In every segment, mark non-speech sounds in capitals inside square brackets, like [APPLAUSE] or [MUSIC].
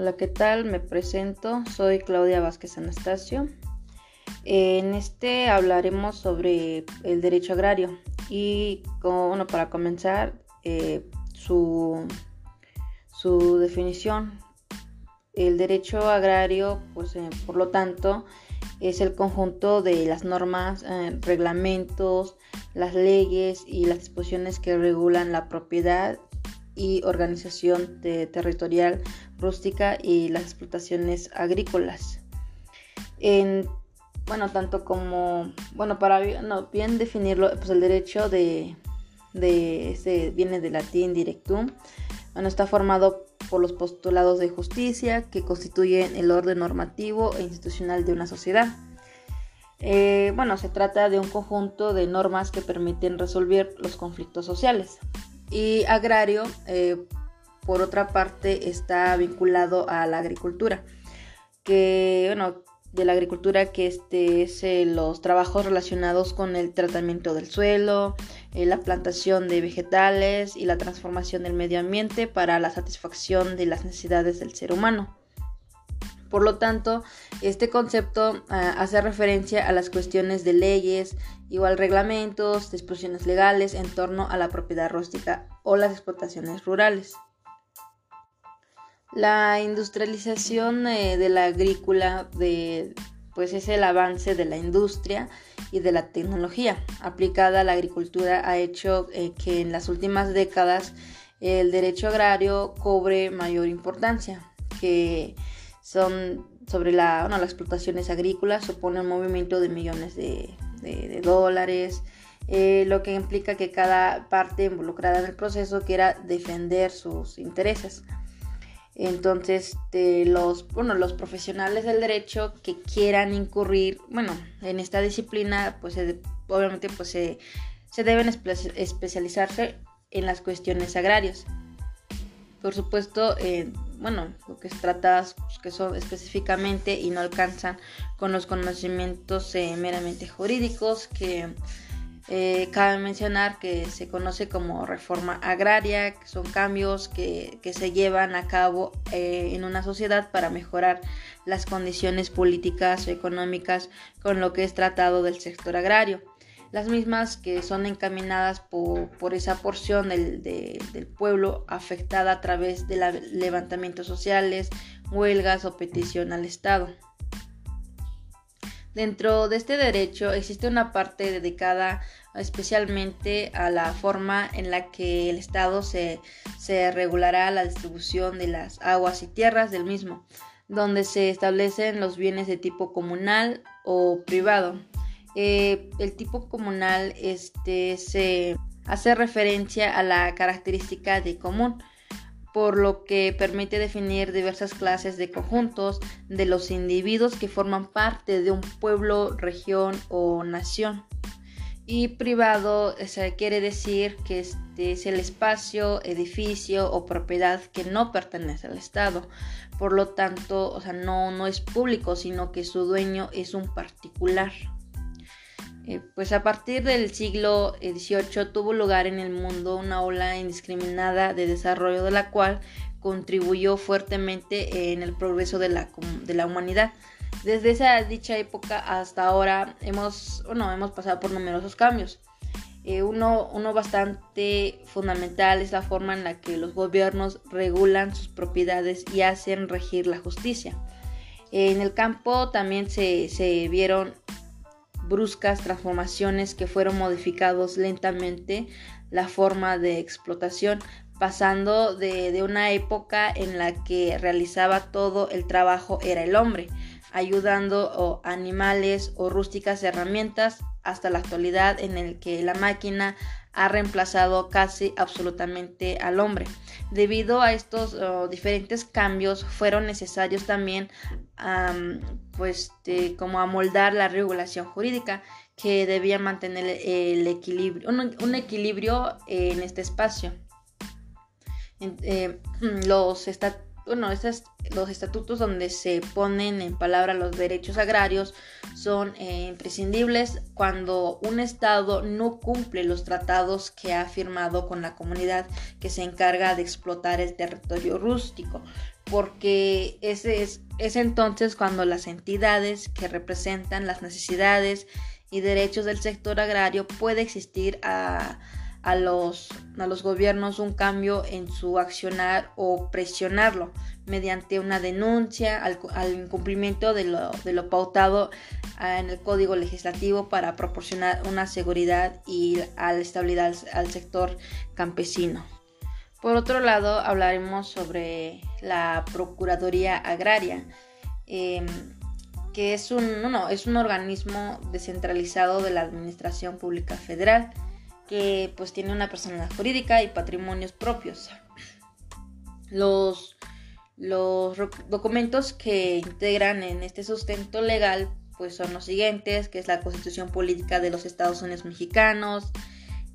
Hola, ¿qué tal? Me presento, soy Claudia Vázquez Anastasio. En este hablaremos sobre el derecho agrario y bueno, para comenzar eh, su, su, definición. El derecho agrario, pues eh, por lo tanto, es el conjunto de las normas, eh, reglamentos, las leyes y las disposiciones que regulan la propiedad y organización territorial rústica y las explotaciones agrícolas. En, bueno, tanto como, bueno, para bien definirlo, pues el derecho de, de este viene del latín directum, bueno, está formado por los postulados de justicia que constituyen el orden normativo e institucional de una sociedad. Eh, bueno, se trata de un conjunto de normas que permiten resolver los conflictos sociales. Y agrario, eh, por otra parte, está vinculado a la agricultura, que, bueno, de la agricultura que este es eh, los trabajos relacionados con el tratamiento del suelo, eh, la plantación de vegetales y la transformación del medio ambiente para la satisfacción de las necesidades del ser humano. Por lo tanto, este concepto ah, hace referencia a las cuestiones de leyes, igual reglamentos, disposiciones legales en torno a la propiedad rústica o las explotaciones rurales. La industrialización eh, de la agrícola de, pues es el avance de la industria y de la tecnología aplicada a la agricultura ha hecho eh, que en las últimas décadas el derecho agrario cobre mayor importancia, que son sobre la, las explotaciones agrícolas, supone un movimiento de millones de, dólares, eh, lo que implica que cada parte involucrada en el proceso quiera defender sus intereses. Entonces, los, bueno, los profesionales del derecho que quieran incurrir, bueno, en esta disciplina, pues obviamente pues, se, deben especializarse en las cuestiones agrarias. Por supuesto, eh, bueno, lo que se trata pues, que son específicamente y no alcanzan con los conocimientos eh, meramente jurídicos que eh, cabe mencionar que se conoce como reforma agraria, que son cambios que, se llevan a cabo eh, en una sociedad para mejorar las condiciones políticas o económicas con lo que es tratado del sector agrario las mismas que son encaminadas por, esa porción del, del, pueblo afectada a través de levantamientos sociales, huelgas o petición al Estado. Dentro de este derecho existe una parte dedicada especialmente a la forma en la que el Estado se, se regulará la distribución de las aguas y tierras del mismo, donde se establecen los bienes de tipo comunal o privado, eh, el tipo comunal este, se hace referencia a la característica de común, por lo que permite definir diversas clases de conjuntos de los individuos que forman parte de un pueblo, región o nación. Y privado quiere decir que este es el espacio, edificio o propiedad que no pertenece al Estado. Por lo tanto, o sea, no, no es público, sino que su dueño es un particular. Eh, pues a partir del siglo XVIII tuvo lugar en el mundo una ola indiscriminada de desarrollo de la cual contribuyó fuertemente en el progreso de la, de la humanidad. Desde esa dicha época hasta ahora hemos, bueno, hemos pasado por numerosos cambios. Eh, uno, uno, bastante fundamental es la forma en la que los gobiernos regulan sus propiedades y hacen regir la justicia. En el campo también se, se vieron bruscas transformaciones que fueron modificados lentamente la forma de explotación, pasando de, una época en la que realizaba todo el trabajo era el hombre, ayudando animales o rústicas herramientas hasta la actualidad en el que la máquina ha reemplazado casi absolutamente al hombre. Debido a estos diferentes cambios fueron necesarios también pues como amoldar la regulación jurídica que debía mantener el equilibrio, un, equilibrio en este espacio. Eh, [CLEARS THROAT] los bueno, los estatutos donde se ponen en palabra los derechos agrarios son eh, imprescindibles cuando un Estado no cumple los tratados que ha firmado con la comunidad que se encarga de explotar el territorio rústico, porque ese es, es entonces cuando las entidades que representan las necesidades y derechos del sector agrario puede existir a a los, a los gobiernos un cambio en su accionar o presionarlo mediante una denuncia al, incumplimiento de lo, de lo, pautado ah, en el código legislativo para proporcionar una seguridad y la estabilidad al, sector campesino. Por otro lado, hablaremos sobre la Procuraduría Agraria, em, que es un, no, es un organismo descentralizado de la Administración Pública Federal que pues tiene una personalidad jurídica y patrimonios propios. Los, los documentos que integran en este sustento legal pues son los siguientes, que es la Constitución Política de los Estados Unidos Mexicanos,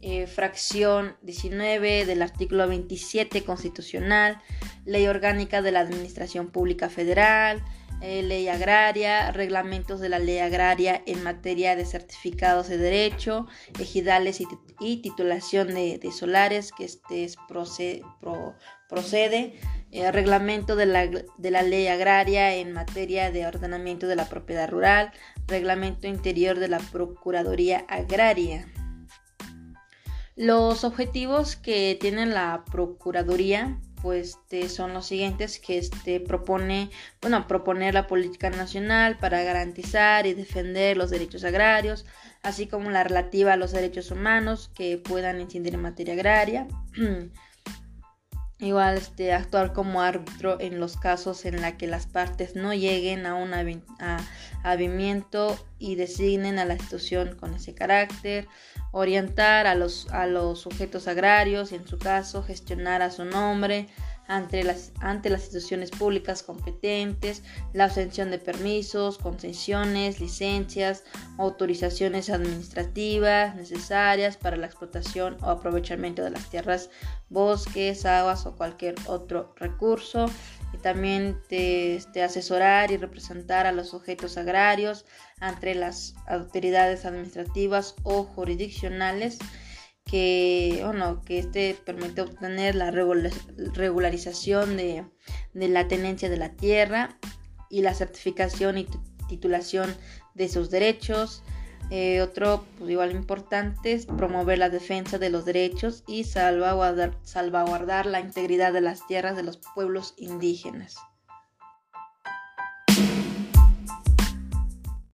eh, fracción 19 del artículo 27 constitucional, Ley Orgánica de la Administración Pública Federal, eh, ley agraria, reglamentos de la ley agraria en materia de certificados de derecho, ejidales y, titulación de, solares, que este es procede, eh, reglamento de la, de la ley agraria en materia de ordenamiento de la propiedad rural, reglamento interior de la Procuraduría Agraria. Los objetivos que tiene la Procuraduría pues este, son los siguientes que este propone, bueno, proponer la política nacional para garantizar y defender los derechos agrarios, así como la relativa a los derechos humanos que puedan incidir en materia agraria. [CLEARS THROAT] Igual este, actuar como árbitro en los casos en la que las partes no lleguen a un avimiento y designen a la institución con ese carácter, orientar a los, a los sujetos agrarios y en su caso gestionar a su nombre ante las, ante las instituciones públicas competentes, la obtención de permisos, concesiones, licencias, autorizaciones administrativas necesarias para la explotación o aprovechamiento de las tierras, bosques, aguas o cualquier otro recurso. Y también te, asesorar y representar a los sujetos agrarios ante las autoridades administrativas o jurisdiccionales que, bueno, que este permite obtener la regularización de, la tenencia de la tierra y la certificación y titulación de sus derechos. Eh, otro, pues, igual importante, es promover la defensa de los derechos y salvaguardar, salvaguardar la integridad de las tierras de los pueblos indígenas.